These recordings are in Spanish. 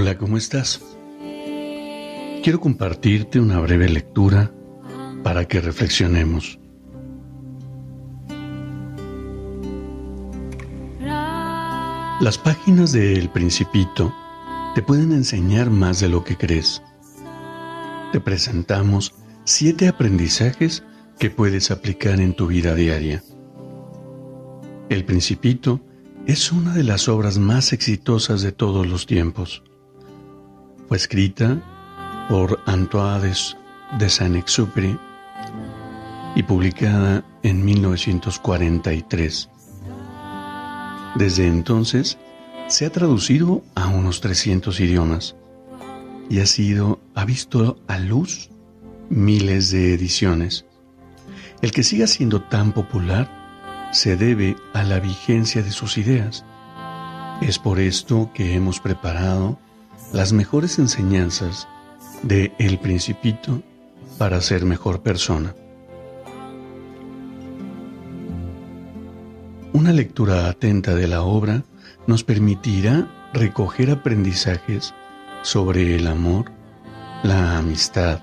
Hola, ¿cómo estás? Quiero compartirte una breve lectura para que reflexionemos. Las páginas de El Principito te pueden enseñar más de lo que crees. Te presentamos siete aprendizajes que puedes aplicar en tu vida diaria. El Principito es una de las obras más exitosas de todos los tiempos. Fue escrita por Antoine de Saint-Exupéry y publicada en 1943. Desde entonces se ha traducido a unos 300 idiomas y ha sido ha visto a luz miles de ediciones. El que siga siendo tan popular se debe a la vigencia de sus ideas. Es por esto que hemos preparado las mejores enseñanzas de El Principito para ser mejor persona. Una lectura atenta de la obra nos permitirá recoger aprendizajes sobre el amor, la amistad,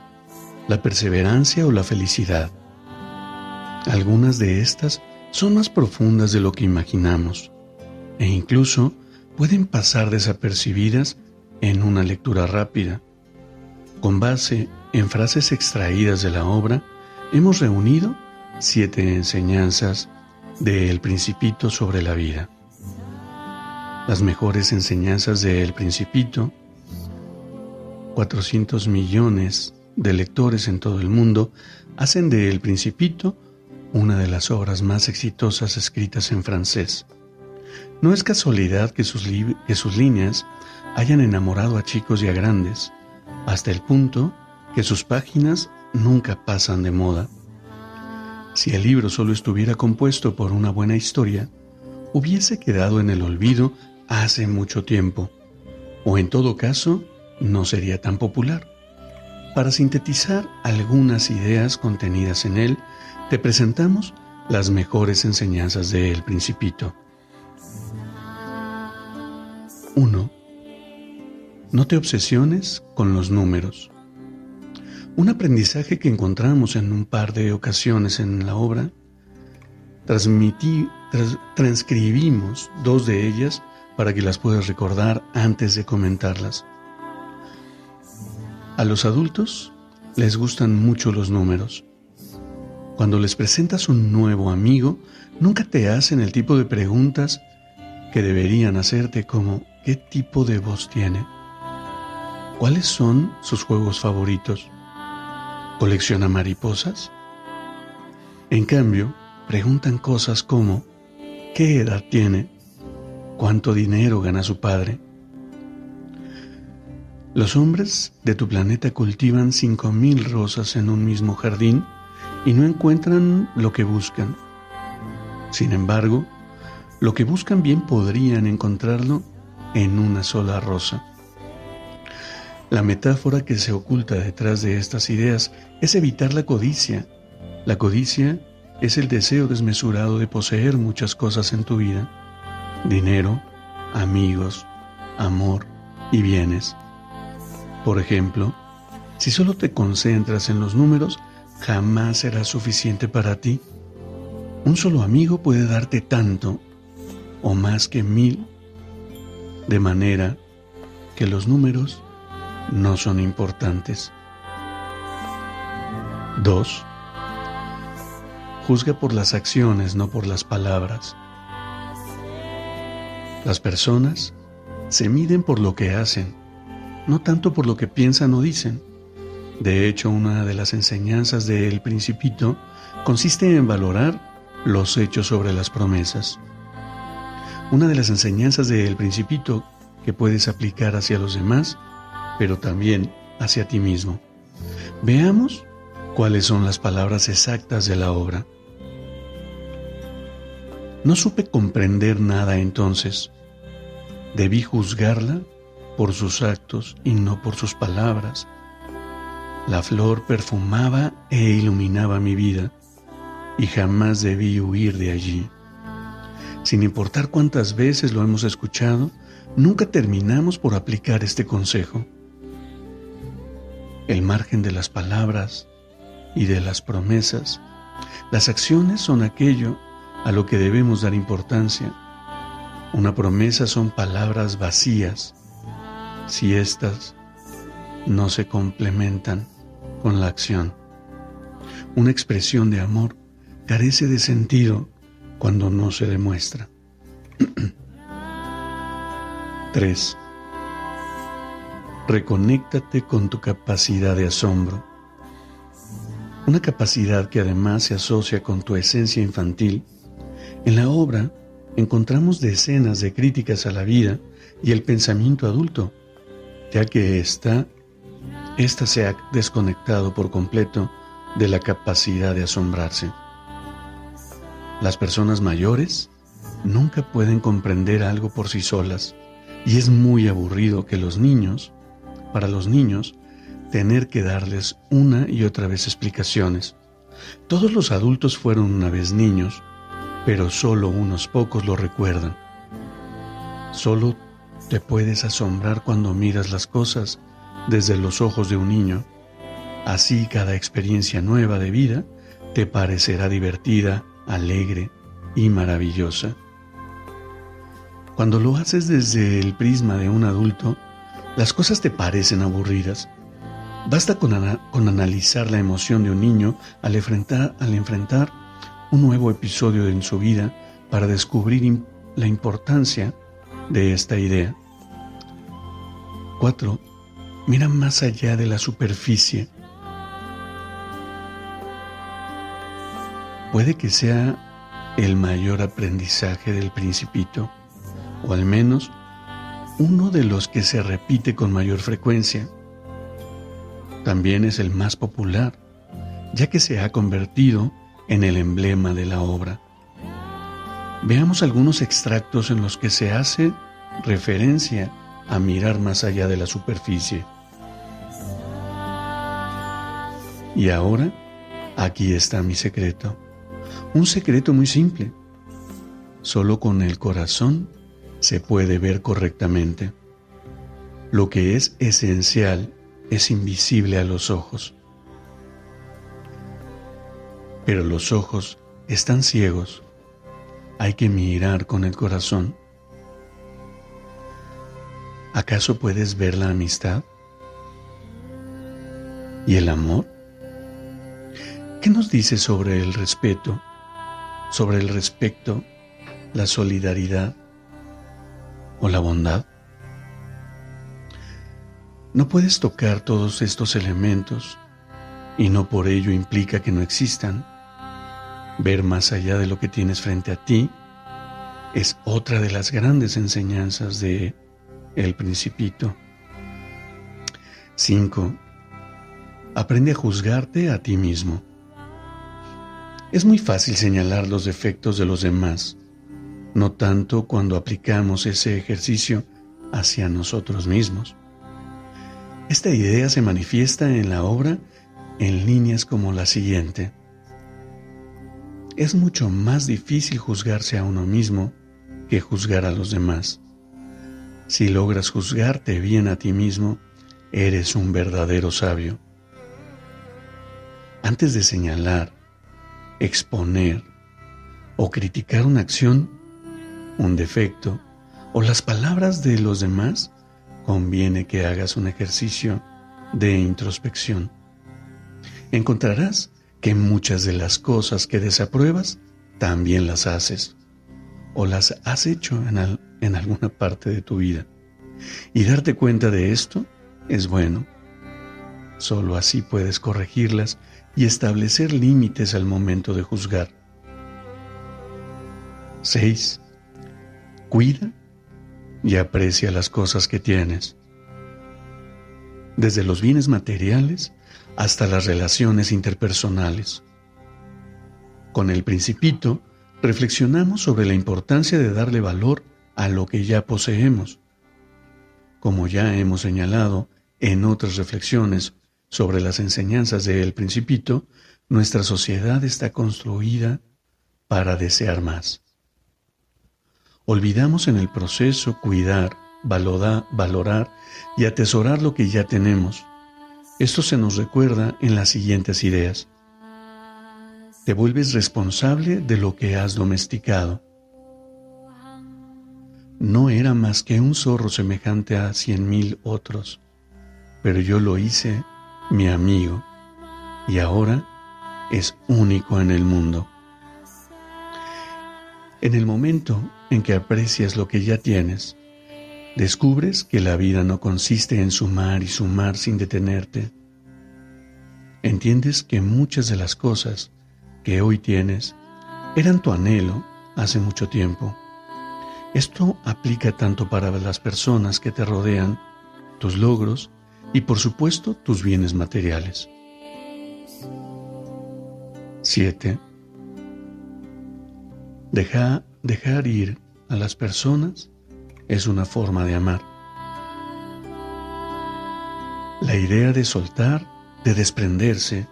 la perseverancia o la felicidad. Algunas de estas son más profundas de lo que imaginamos e incluso pueden pasar desapercibidas en una lectura rápida. Con base en frases extraídas de la obra, hemos reunido siete enseñanzas de El Principito sobre la vida. Las mejores enseñanzas de El Principito, 400 millones de lectores en todo el mundo hacen de El Principito una de las obras más exitosas escritas en francés. No es casualidad que sus, que sus líneas hayan enamorado a chicos y a grandes, hasta el punto que sus páginas nunca pasan de moda. Si el libro solo estuviera compuesto por una buena historia, hubiese quedado en el olvido hace mucho tiempo, o en todo caso, no sería tan popular. Para sintetizar algunas ideas contenidas en él, te presentamos las mejores enseñanzas de El Principito. 1. No te obsesiones con los números. Un aprendizaje que encontramos en un par de ocasiones en la obra, transcribimos dos de ellas para que las puedas recordar antes de comentarlas. A los adultos les gustan mucho los números. Cuando les presentas un nuevo amigo, nunca te hacen el tipo de preguntas que deberían hacerte como ¿qué tipo de voz tiene? ¿Cuáles son sus juegos favoritos? ¿Colecciona mariposas? En cambio, preguntan cosas como ¿qué edad tiene? ¿Cuánto dinero gana su padre? Los hombres de tu planeta cultivan cinco mil rosas en un mismo jardín y no encuentran lo que buscan. Sin embargo, lo que buscan bien podrían encontrarlo en una sola rosa. La metáfora que se oculta detrás de estas ideas es evitar la codicia. La codicia es el deseo desmesurado de poseer muchas cosas en tu vida. Dinero, amigos, amor y bienes. Por ejemplo, si solo te concentras en los números, jamás será suficiente para ti. Un solo amigo puede darte tanto o más que mil, de manera que los números no son importantes. 2. Juzga por las acciones, no por las palabras. Las personas se miden por lo que hacen, no tanto por lo que piensan o dicen. De hecho, una de las enseñanzas del principito consiste en valorar los hechos sobre las promesas. una de las enseñanzas del principito que puedes aplicar hacia los demás, pero también hacia ti mismo. Veamos cuáles son las palabras exactas de la obra. No supe comprender nada entonces. Debí juzgarla por sus actos y no por sus palabras. La flor perfumaba e iluminaba mi vida y jamás debí huir de allí. Sin importar cuántas veces lo hemos escuchado, nunca terminamos por aplicar este consejo. El margen de las palabras y de las promesas, las acciones son aquello a lo que debemos dar importancia. Una promesa son palabras vacías si éstas no se complementan con la acción. Una expresión de amor carece de sentido cuando no se demuestra. 3. Reconéctate con tu capacidad de asombro. Una capacidad que además se asocia con tu esencia infantil. En la obra encontramos decenas de críticas a la vida y el pensamiento adulto, ya que esta, esta se ha desconectado por completo de la capacidad de asombrarse. Las personas mayores nunca pueden comprender algo por sí solas y es muy aburrido que los niños, para los niños, tener que darles una y otra vez explicaciones. Todos los adultos fueron una vez niños, pero solo unos pocos lo recuerdan. Solo te puedes asombrar cuando miras las cosas desde los ojos de un niño. Así cada experiencia nueva de vida te parecerá divertida alegre y maravillosa. Cuando lo haces desde el prisma de un adulto, las cosas te parecen aburridas. Basta con, analizar la emoción de un niño al enfrentar, al enfrentar un nuevo episodio en su vida para descubrir la importancia de esta idea. 4. Mira más allá de la superficie puede que sea el mayor aprendizaje del principito, o al menos uno de los que se repite con mayor frecuencia. También es el más popular, ya que se ha convertido en el emblema de la obra. Veamos algunos extractos en los que se hace referencia a mirar más allá de la superficie. Y ahora, aquí está mi secreto. Un secreto muy simple. Solo con el corazón se puede ver correctamente. Lo que es esencial es invisible a los ojos. Pero los ojos están ciegos. Hay que mirar con el corazón. ¿Acaso puedes ver la amistad? ¿Y el amor? ¿Qué nos dice sobre el respeto, sobre el respeto, la solidaridad o la bondad? No puedes tocar todos estos elementos y no por ello implica que no existan. Ver más allá de lo que tienes frente a ti es otra de las grandes enseñanzas de El Principito. 5. Aprende a juzgarte a ti mismo. Es muy fácil señalar los defectos de los demás, no tanto cuando aplicamos ese ejercicio hacia nosotros mismos. Esta idea se manifiesta en la obra en líneas como la siguiente. Es mucho más difícil juzgarse a uno mismo que juzgar a los demás. Si logras juzgarte bien a ti mismo, eres un verdadero sabio. Antes de señalar exponer o criticar una acción, un defecto o las palabras de los demás, conviene que hagas un ejercicio de introspección. Encontrarás que muchas de las cosas que desapruebas también las haces o las has hecho en, en alguna parte de tu vida. Y darte cuenta de esto es bueno. Solo así puedes corregirlas y establecer límites al momento de juzgar. 6. Cuida y aprecia las cosas que tienes, desde los bienes materiales hasta las relaciones interpersonales. Con el principito reflexionamos sobre la importancia de darle valor a lo que ya poseemos. Como ya hemos señalado en otras reflexiones sobre las enseñanzas de El Principito, nuestra sociedad está construida para desear más. Olvidamos en el proceso cuidar, valorar, y atesorar lo que ya tenemos. Esto se nos recuerda en las siguientes ideas. Te vuelves responsable de lo que has domesticado. No era más que un zorro semejante a cien mil otros, pero yo lo hice mi amigo y ahora es único en el mundo. En el momento en que aprecias lo que ya tienes, descubres que la vida no consiste en sumar y sumar sin detenerte. Entiendes que muchas de las cosas que hoy tienes eran tu anhelo hace mucho tiempo. Esto aplica tanto para las personas que te rodean, tus logros y por supuesto tus bienes materiales. 7. Dejar ir a las personas es una forma de amar. La idea de soltar, de desprenderse,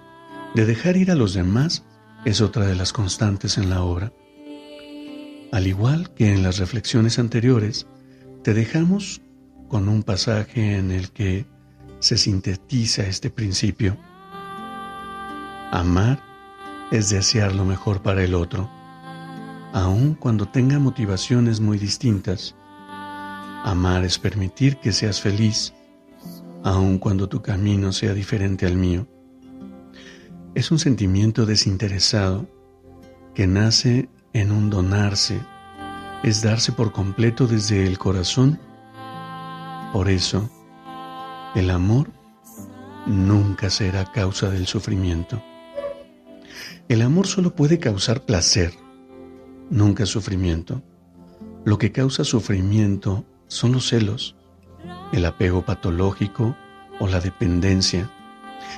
de dejar ir a los demás es otra de las constantes en la obra. Al igual que en las reflexiones anteriores, te dejamos con un pasaje en el que se sintetiza este principio. Amar es desear lo mejor para el otro, aun cuando tenga motivaciones muy distintas. Amar es permitir que seas feliz, aun cuando tu camino sea diferente al mío. Es un sentimiento desinteresado que nace en un donarse, es darse por completo desde el corazón. Por eso, el amor nunca será causa del sufrimiento. El amor solo puede causar placer, nunca sufrimiento. Lo que causa sufrimiento son los celos, el apego patológico o la dependencia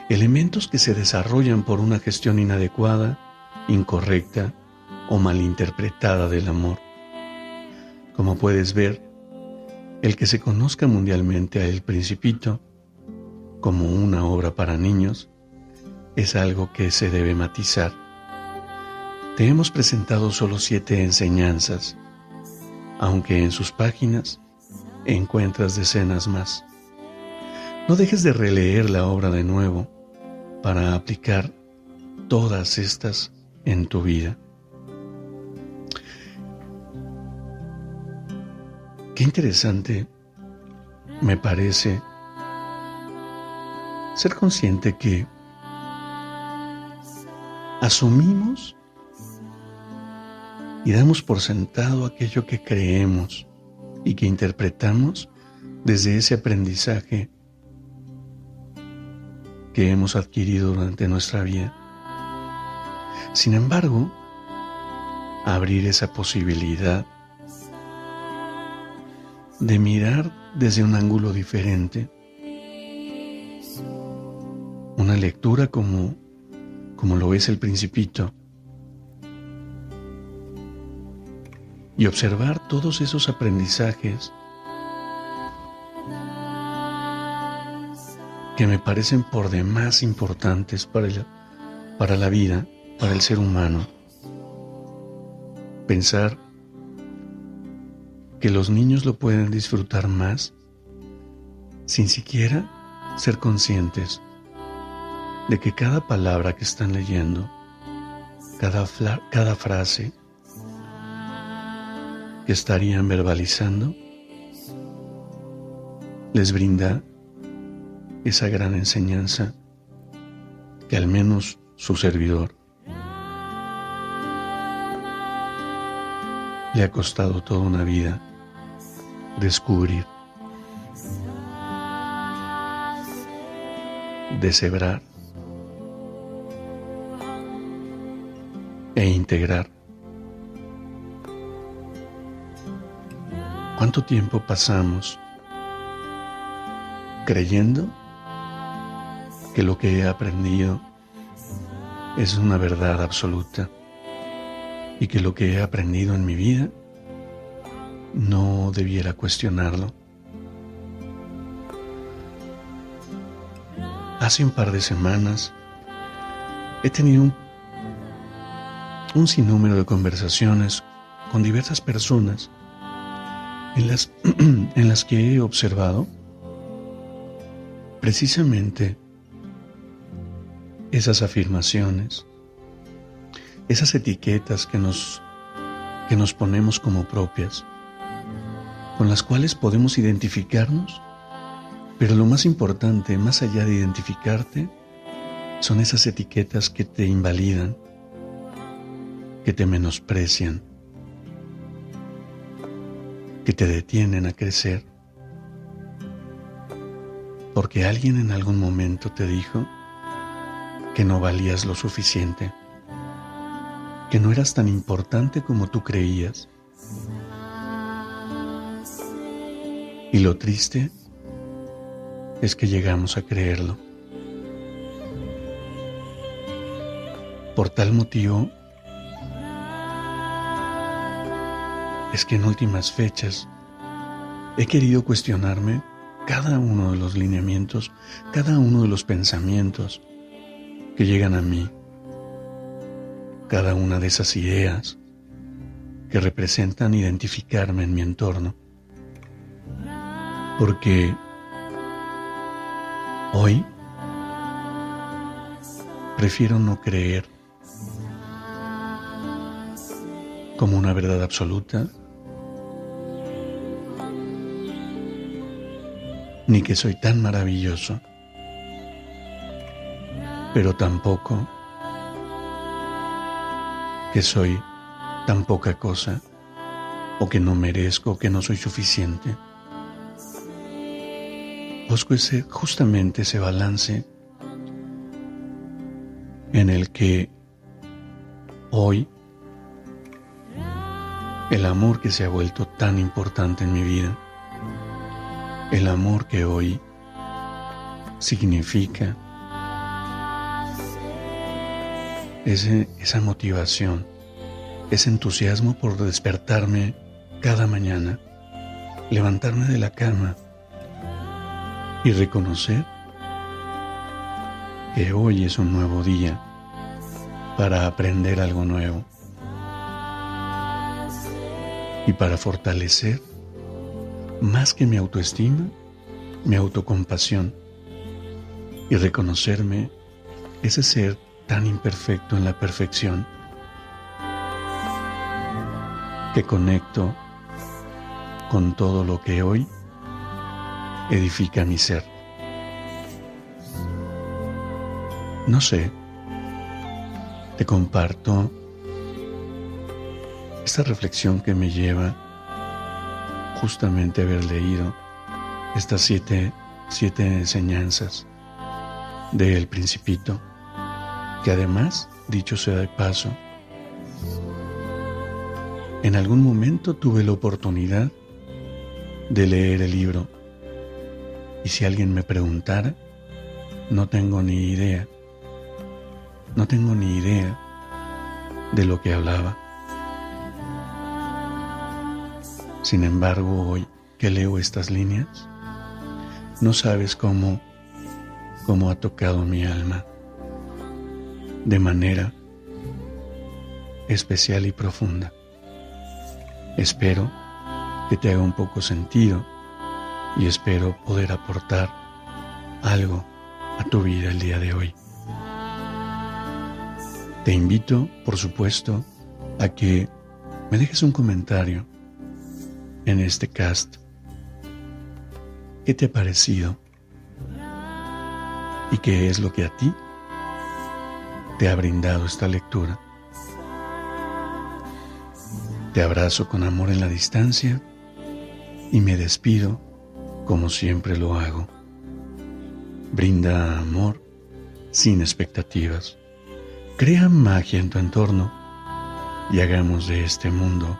elementos que se desarrollan por una gestión inadecuada, incorrecta o malinterpretada del amor. Como puedes ver, el que se conozca mundialmente a El Principito como una obra para niños es algo que se debe matizar. Te hemos presentado solo siete enseñanzas, aunque en sus páginas encuentras decenas más. No dejes de releer la obra de nuevo para aplicar todas estas en tu vida. Qué interesante me parece ser consciente que asumimos y damos por sentado aquello que creemos y que interpretamos desde ese aprendizaje que hemos adquirido durante nuestra vida. Sin embargo, abrir esa posibilidad de mirar desde un ángulo diferente, una lectura como, como lo es el principito, y observar todos esos aprendizajes que me parecen por demás importantes para, para la vida, para el ser humano. Pensar que los niños lo pueden disfrutar más sin siquiera ser conscientes de que cada palabra que están leyendo, cada, cada frase que estarían verbalizando, les brinda esa gran enseñanza que al menos su servidor le ha costado toda una vida descubrir, deshebrar e integrar ¿Cuánto tiempo pasamos creyendo que lo que he aprendido es una verdad absoluta y que lo que he aprendido en mi vida no debiera cuestionarlo? Hace un par de semanas he tenido un, un sinnúmero de conversaciones con diversas personas en las, en las que he observado precisamente esas afirmaciones, esas etiquetas que nos, que nos ponemos como propias, con las cuales podemos identificarnos, pero lo más importante, más allá de identificarte, son esas etiquetas que te invalidan, que te menosprecian, que te detienen a crecer. Porque alguien en algún momento te dijo que no valías lo suficiente, que no eras tan importante como tú creías. Y lo triste es que llegamos a creerlo. Por tal motivo, es que en últimas fechas he querido cuestionarme cada uno de los lineamientos, cada uno de los pensamientos que llegan a mí, cada una de esas ideas que representan identificarme en mi entorno. Porque hoy prefiero no creer como una verdad absoluta ni que soy tan maravilloso, pero tampoco que soy tan poca cosa o que no merezco que no soy suficiente. Busco ese, justamente ese balance en el que hoy el amor que se ha vuelto tan importante en mi vida. El amor que hoy significa ese, esa motivación, ese entusiasmo por despertarme cada mañana, levantarme de la cama y reconocer que hoy es un nuevo día para aprender algo nuevo y para fortalecer más que mi autoestima, mi autocompasión y reconocerme ese ser tan imperfecto en la perfección que conecto con todo lo que hoy edifica mi ser. No sé, te comparto reflexión que me lleva justamente haber leído estas siete, siete enseñanzas del principito, que además, dicho sea de paso, en algún momento tuve la oportunidad de leer el libro y si alguien me preguntara, no tengo ni idea, no tengo ni idea de lo que hablaba. Sin embargo, hoy que leo estas líneas, no sabes cómo, cómo ha tocado mi alma de manera especial y profunda. Espero que te haga un poco sentido y espero poder aportar algo a tu vida el día de hoy. Te invito, por supuesto, a que me dejes un comentario en este cast. ¿Qué te ha parecido? ¿Y qué es lo que a ti te ha brindado esta lectura? Te abrazo con amor en la distancia y me despido como siempre lo hago. Brinda amor sin expectativas. Crea magia en tu entorno y hagamos de este mundo